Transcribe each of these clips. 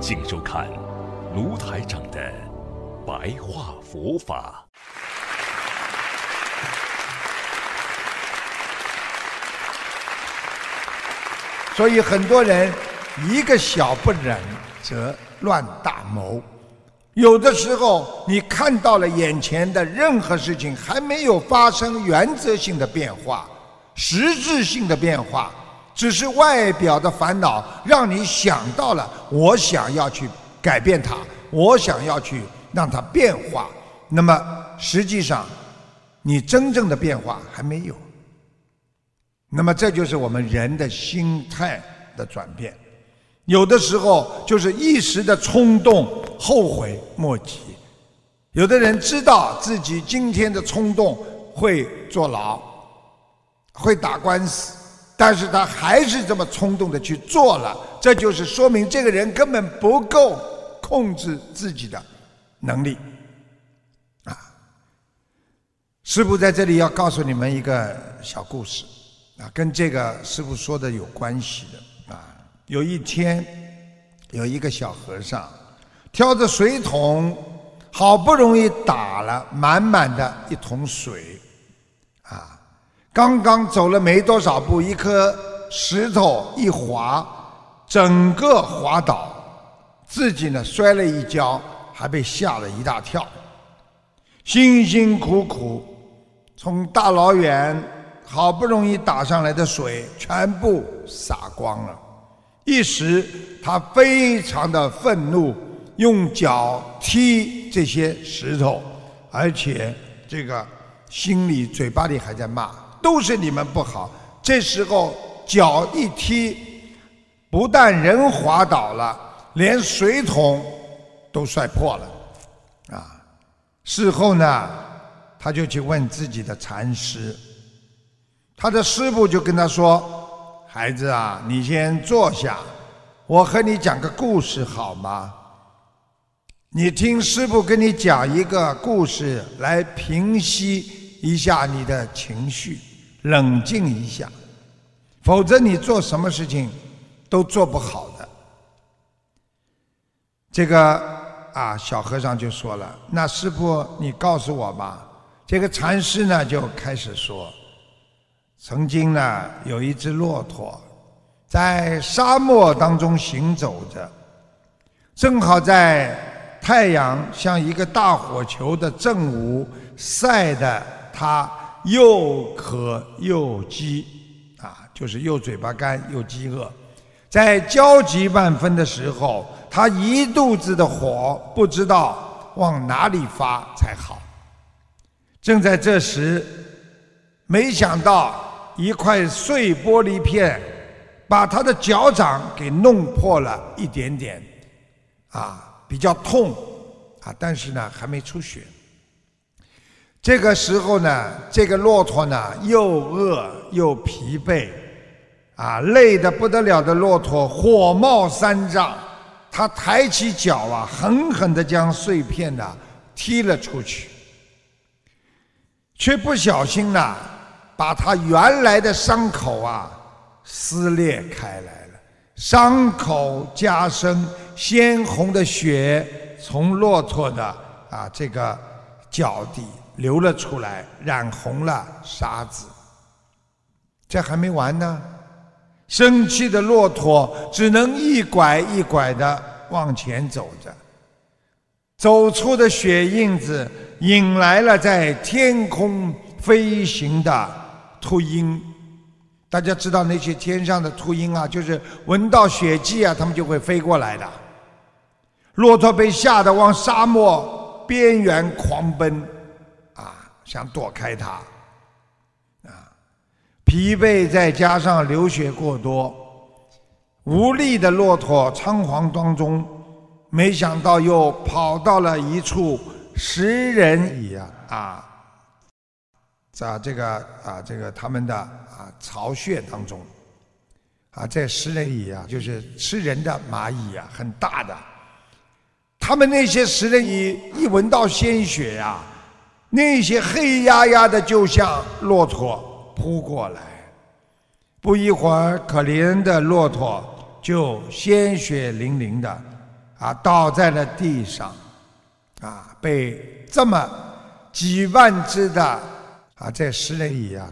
请收看卢台长的白话佛法。所以很多人一个小不忍则乱大谋。有的时候你看到了眼前的任何事情还没有发生原则性的变化、实质性的变化。只是外表的烦恼，让你想到了我想要去改变它，我想要去让它变化。那么实际上，你真正的变化还没有。那么这就是我们人的心态的转变。有的时候就是一时的冲动，后悔莫及。有的人知道自己今天的冲动会坐牢，会打官司。但是他还是这么冲动的去做了，这就是说明这个人根本不够控制自己的能力啊！师傅在这里要告诉你们一个小故事啊，跟这个师傅说的有关系的啊。有一天，有一个小和尚挑着水桶，好不容易打了满满的一桶水。刚刚走了没多少步，一颗石头一滑，整个滑倒，自己呢摔了一跤，还被吓了一大跳。辛辛苦苦从大老远好不容易打上来的水，全部洒光了。一时他非常的愤怒，用脚踢这些石头，而且这个心里嘴巴里还在骂。都是你们不好。这时候脚一踢，不但人滑倒了，连水桶都摔破了。啊！事后呢，他就去问自己的禅师，他的师傅就跟他说：“孩子啊，你先坐下，我和你讲个故事好吗？你听师傅跟你讲一个故事，来平息一下你的情绪。”冷静一下，否则你做什么事情都做不好的。这个啊，小和尚就说了：“那师傅，你告诉我吧。”这个禅师呢就开始说：“曾经呢，有一只骆驼在沙漠当中行走着，正好在太阳像一个大火球的正午晒的它。”又渴又饥，啊，就是又嘴巴干又饥饿，在焦急万分的时候，他一肚子的火不知道往哪里发才好。正在这时，没想到一块碎玻璃片把他的脚掌给弄破了一点点，啊，比较痛，啊，但是呢还没出血。这个时候呢，这个骆驼呢又饿又疲惫，啊，累得不得了的骆驼火冒三丈，他抬起脚啊，狠狠地将碎片呢踢了出去，却不小心呢，把他原来的伤口啊撕裂开来了，伤口加深，鲜红的血从骆驼的啊这个脚底。流了出来，染红了沙子。这还没完呢，生气的骆驼只能一拐一拐的往前走着，走出的血印子引来了在天空飞行的秃鹰。大家知道那些天上的秃鹰啊，就是闻到血迹啊，它们就会飞过来的。骆驼被吓得往沙漠边缘狂奔。想躲开它，啊，疲惫再加上流血过多，无力的骆驼仓皇当中没想到又跑到了一处食人蚁啊啊，在这个啊这个他们的啊巢穴当中，啊这食人蚁啊就是吃人的蚂蚁啊，很大的。他们那些食人蚁一闻到鲜血呀，那些黑压压的就像骆驼扑过来，不一会儿，可怜的骆驼就鲜血淋淋的啊倒在了地上，啊被这么几万只的啊这食人蚁啊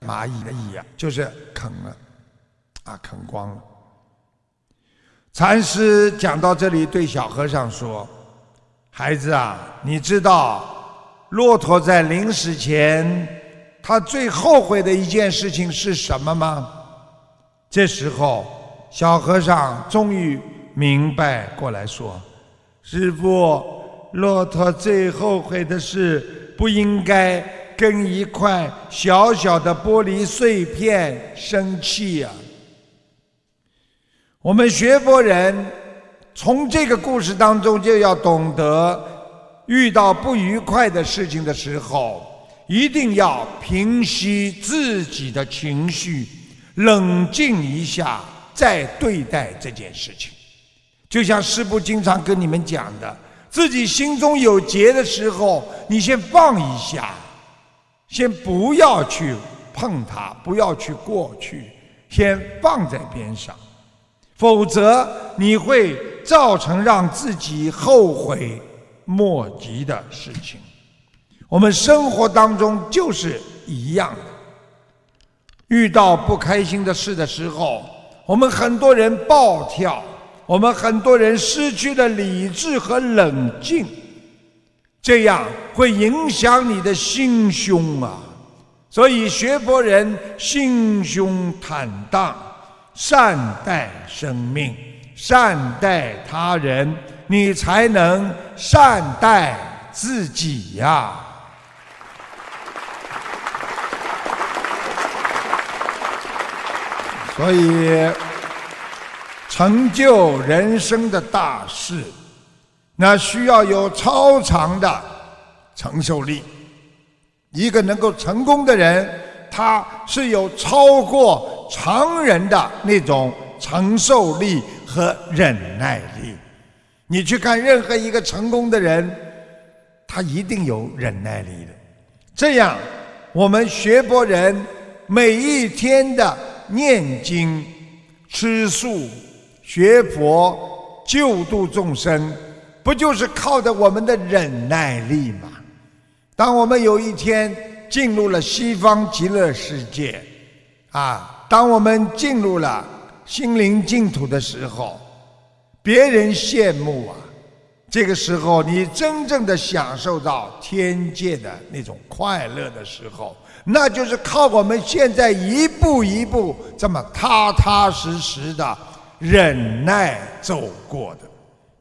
蚂蚁的蚁啊就是啃了，啊啃光了。禅师讲到这里，对小和尚说：“孩子啊，你知道骆驼在临死前，他最后悔的一件事情是什么吗？”这时候，小和尚终于明白过来说：“师傅，骆驼最后悔的是不应该跟一块小小的玻璃碎片生气呀。”我们学佛人从这个故事当中就要懂得，遇到不愉快的事情的时候，一定要平息自己的情绪，冷静一下再对待这件事情。就像师父经常跟你们讲的，自己心中有结的时候，你先放一下，先不要去碰它，不要去过去，先放在边上。否则，你会造成让自己后悔莫及的事情。我们生活当中就是一样的，遇到不开心的事的时候，我们很多人暴跳，我们很多人失去了理智和冷静，这样会影响你的心胸啊。所以，学佛人心胸坦荡。善待生命，善待他人，你才能善待自己呀。所以，成就人生的大事，那需要有超长的承受力。一个能够成功的人，他是有超过。常人的那种承受力和忍耐力，你去看任何一个成功的人，他一定有忍耐力的。这样，我们学佛人每一天的念经、吃素、学佛、救度众生，不就是靠着我们的忍耐力吗？当我们有一天进入了西方极乐世界，啊！当我们进入了心灵净土的时候，别人羡慕啊，这个时候你真正的享受到天界的那种快乐的时候，那就是靠我们现在一步一步这么踏踏实实的忍耐走过的。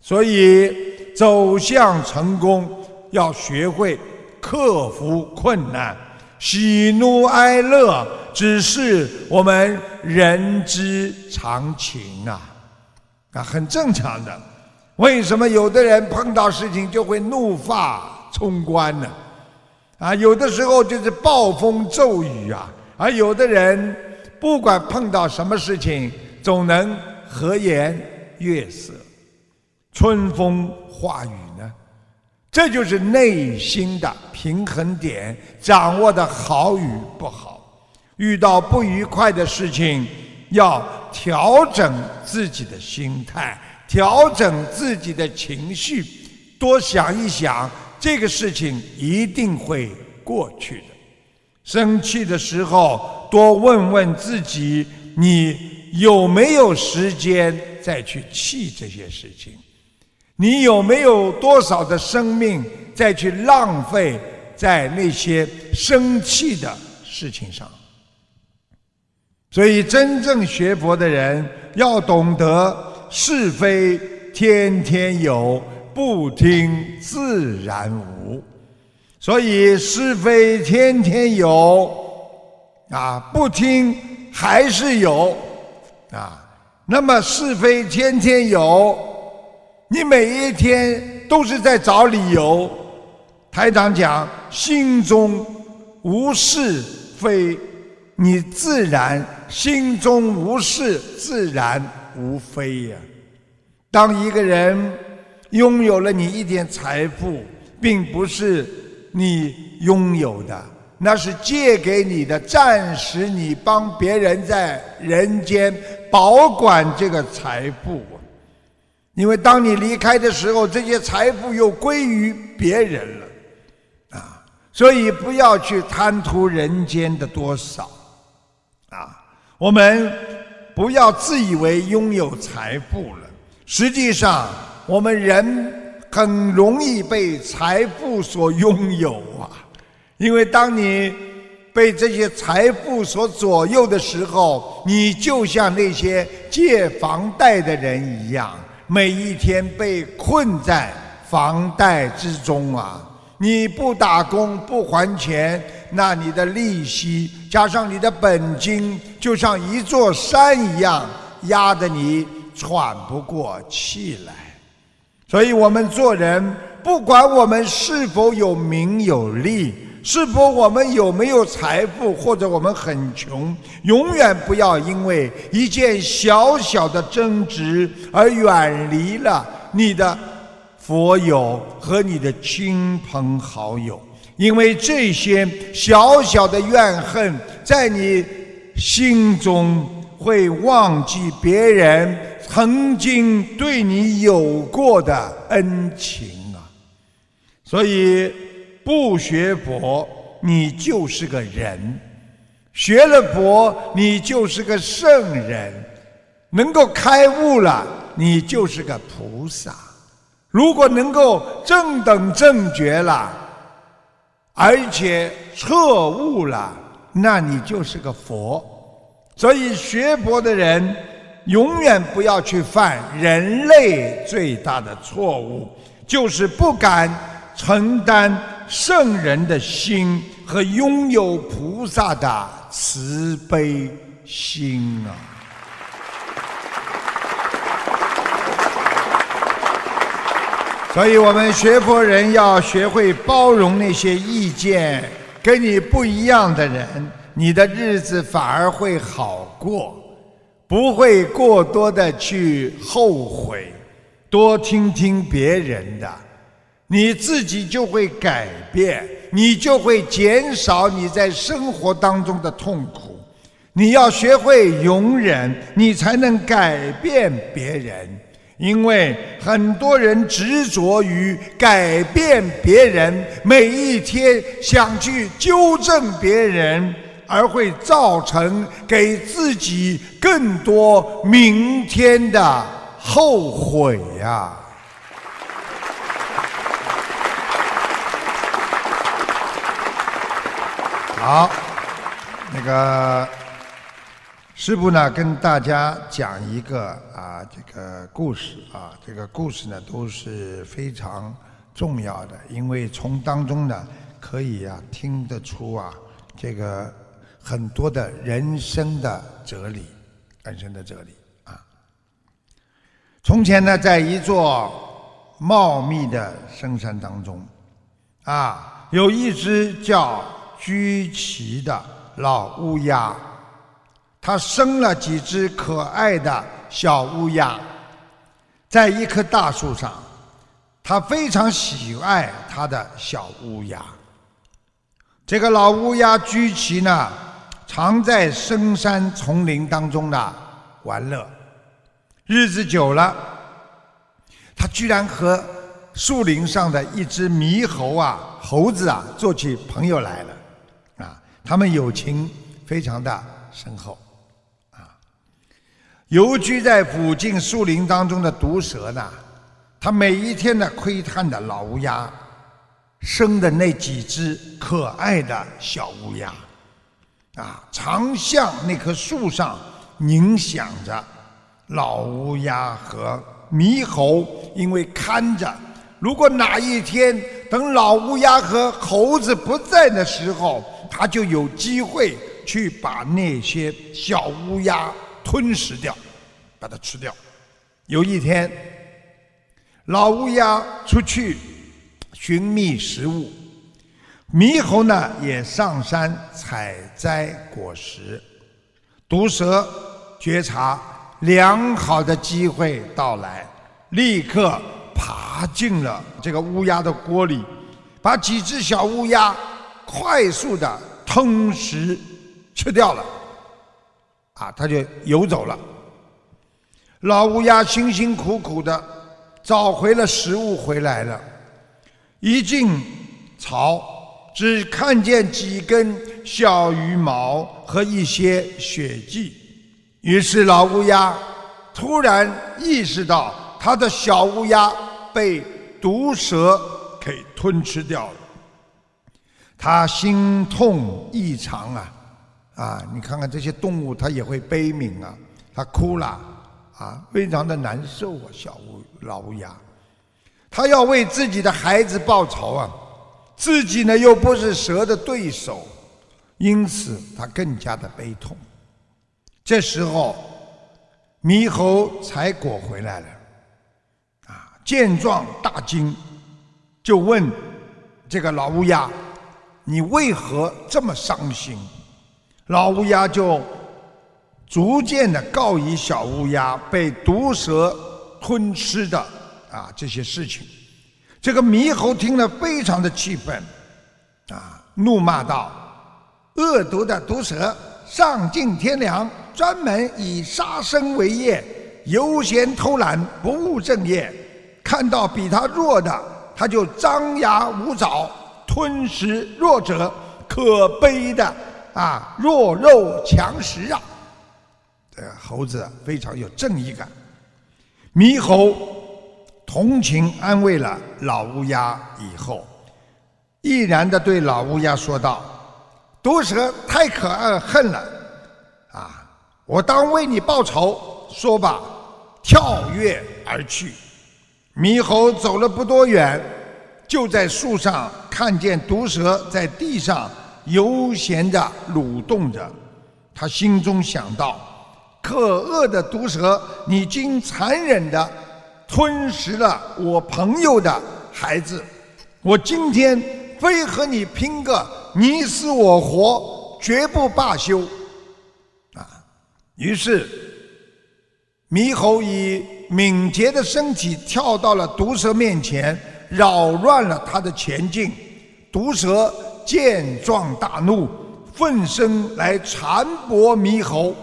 所以，走向成功要学会克服困难。喜怒哀乐只是我们人之常情啊，啊，很正常的。为什么有的人碰到事情就会怒发冲冠呢？啊，有的时候就是暴风骤雨啊，而有的人不管碰到什么事情，总能和颜悦色，春风化雨呢。这就是内心的平衡点，掌握的好与不好。遇到不愉快的事情，要调整自己的心态，调整自己的情绪，多想一想，这个事情一定会过去的。生气的时候，多问问自己，你有没有时间再去气这些事情？你有没有多少的生命再去浪费在那些生气的事情上？所以，真正学佛的人要懂得是非天天有，不听自然无。所以，是非天天有，啊，不听还是有，啊，那么是非天天有。你每一天都是在找理由。台长讲，心中无是非，你自然心中无事，自然无非呀。当一个人拥有了你一点财富，并不是你拥有的，那是借给你的，暂时你帮别人在人间保管这个财富。因为当你离开的时候，这些财富又归于别人了，啊，所以不要去贪图人间的多少，啊，我们不要自以为拥有财富了，实际上我们人很容易被财富所拥有啊，因为当你被这些财富所左右的时候，你就像那些借房贷的人一样。每一天被困在房贷之中啊！你不打工不还钱，那你的利息加上你的本金，就像一座山一样压得你喘不过气来。所以，我们做人，不管我们是否有名有利。是否我们有没有财富，或者我们很穷？永远不要因为一件小小的争执而远离了你的佛友和你的亲朋好友，因为这些小小的怨恨，在你心中会忘记别人曾经对你有过的恩情啊！所以。不学佛，你就是个人；学了佛，你就是个圣人。能够开悟了，你就是个菩萨。如果能够正等正觉了，而且彻悟了，那你就是个佛。所以学佛的人，永远不要去犯人类最大的错误，就是不敢承担。圣人的心和拥有菩萨的慈悲心啊！所以我们学佛人要学会包容那些意见跟你不一样的人，你的日子反而会好过，不会过多的去后悔，多听听别人的。你自己就会改变，你就会减少你在生活当中的痛苦。你要学会容忍，你才能改变别人。因为很多人执着于改变别人，每一天想去纠正别人，而会造成给自己更多明天的后悔呀。好，那个师傅呢，跟大家讲一个啊，这个故事啊，这个故事呢都是非常重要的，因为从当中呢可以啊听得出啊这个很多的人生的哲理，人生的哲理啊。从前呢，在一座茂密的深山当中，啊，有一只叫。居奇的老乌鸦，他生了几只可爱的小乌鸦，在一棵大树上，他非常喜爱他的小乌鸦。这个老乌鸦居奇呢，常在深山丛林当中呢玩乐，日子久了，他居然和树林上的一只猕猴啊，猴子啊，做起朋友来了。啊他们友情非常的深厚，游居在附近树林当中的毒蛇呢，它每一天呢窥探的老乌鸦生的那几只可爱的小乌鸦，啊，常向那棵树上凝想着老乌鸦和猕猴，因为看着，如果哪一天等老乌鸦和猴子不在的时候。它就有机会去把那些小乌鸦吞食掉，把它吃掉。有一天，老乌鸦出去寻觅食物，猕猴呢也上山采摘果实。毒蛇觉察良好的机会到来，立刻爬进了这个乌鸦的锅里，把几只小乌鸦快速的吞食吃掉了。啊，他就游走了。老乌鸦辛辛苦苦的找回了食物回来了，一进巢，只看见几根小羽毛和一些血迹。于是老乌鸦突然意识到，他的小乌鸦被毒蛇给吞吃掉了。他心痛异常啊！啊，你看看这些动物，它也会悲悯啊，它哭了。啊，非常的难受啊，小乌老乌鸦，他要为自己的孩子报仇啊，自己呢又不是蛇的对手，因此他更加的悲痛。这时候，猕猴采果回来了，啊，见状大惊，就问这个老乌鸦：“你为何这么伤心？”老乌鸦就。逐渐的告以小乌鸦被毒蛇吞吃的啊这些事情，这个猕猴听了非常的气愤，啊，怒骂道：“恶毒的毒蛇，丧尽天良，专门以杀生为业，悠闲偷懒，不务正业。看到比他弱的，他就张牙舞爪，吞食弱者，可悲的啊，弱肉强食啊！”这，猴子非常有正义感。猕猴同情安慰了老乌鸦以后，毅然的对老乌鸦说道：“毒蛇太可爱恨了，啊，我当为你报仇。”说罢，跳跃而去。猕猴走了不多远，就在树上看见毒蛇在地上悠闲地蠕动着，他心中想到。可恶的毒蛇，你竟残忍地吞食了我朋友的孩子！我今天非和你拼个你死我活，绝不罢休！啊！于是，猕猴以敏捷的身体跳到了毒蛇面前，扰乱了他的前进。毒蛇见状大怒，奋身来缠搏猕猴。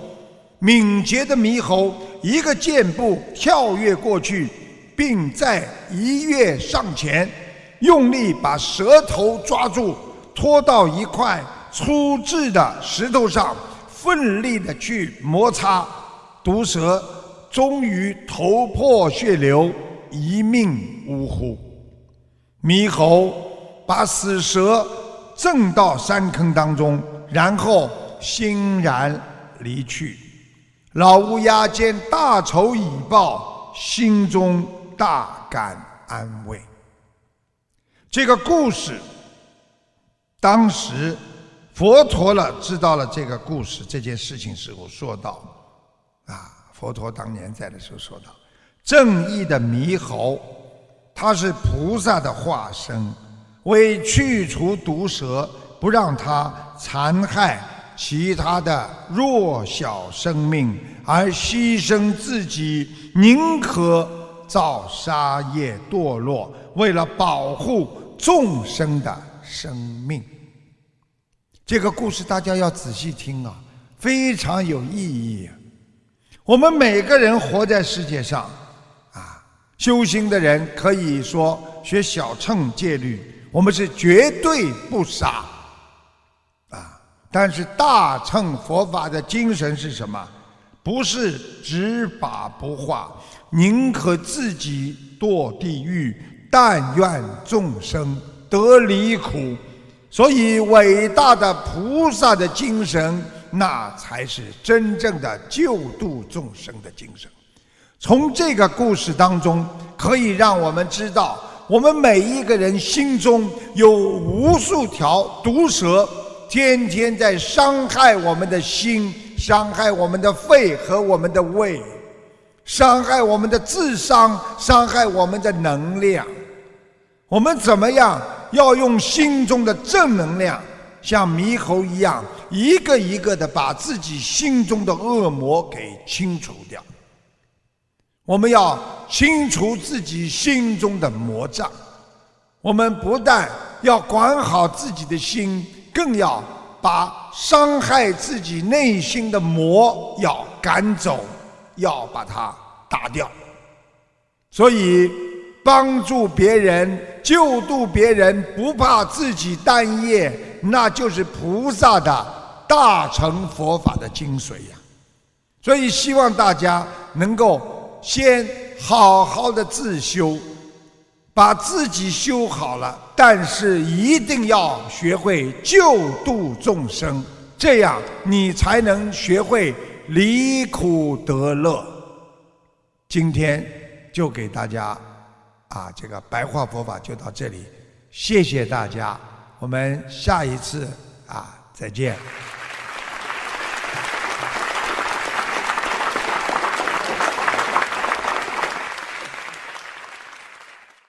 敏捷的猕猴一个箭步跳跃过去，并再一跃上前，用力把蛇头抓住，拖到一块粗制的石头上，奋力的去摩擦。毒蛇终于头破血流，一命呜呼。猕猴把死蛇正到山坑当中，然后欣然离去。老乌鸦见大仇已报，心中大感安慰。这个故事，当时佛陀了知道了这个故事这件事情时候说道：“啊，佛陀当年在的时候说道，正义的猕猴，他是菩萨的化身，为去除毒蛇，不让它残害。”其他的弱小生命而牺牲自己，宁可造杀业堕落，为了保护众生的生命。这个故事大家要仔细听啊，非常有意义。我们每个人活在世界上，啊，修行的人可以说学小乘戒律，我们是绝对不傻啊。但是大乘佛法的精神是什么？不是执法不化，宁可自己堕地狱，但愿众生得离苦。所以，伟大的菩萨的精神，那才是真正的救度众生的精神。从这个故事当中，可以让我们知道，我们每一个人心中有无数条毒蛇。天天在伤害我们的心，伤害我们的肺和我们的胃，伤害我们的智商，伤害我们的能量。我们怎么样？要用心中的正能量，像猕猴一样，一个一个的把自己心中的恶魔给清除掉。我们要清除自己心中的魔障。我们不但要管好自己的心，更要把伤害自己内心的魔要赶走，要把它打掉。所以，帮助别人、救度别人，不怕自己担业，那就是菩萨的大乘佛法的精髓呀。所以，希望大家能够先好好的自修。把自己修好了，但是一定要学会救度众生，这样你才能学会离苦得乐。今天就给大家啊，这个白话佛法就到这里，谢谢大家，我们下一次啊再见。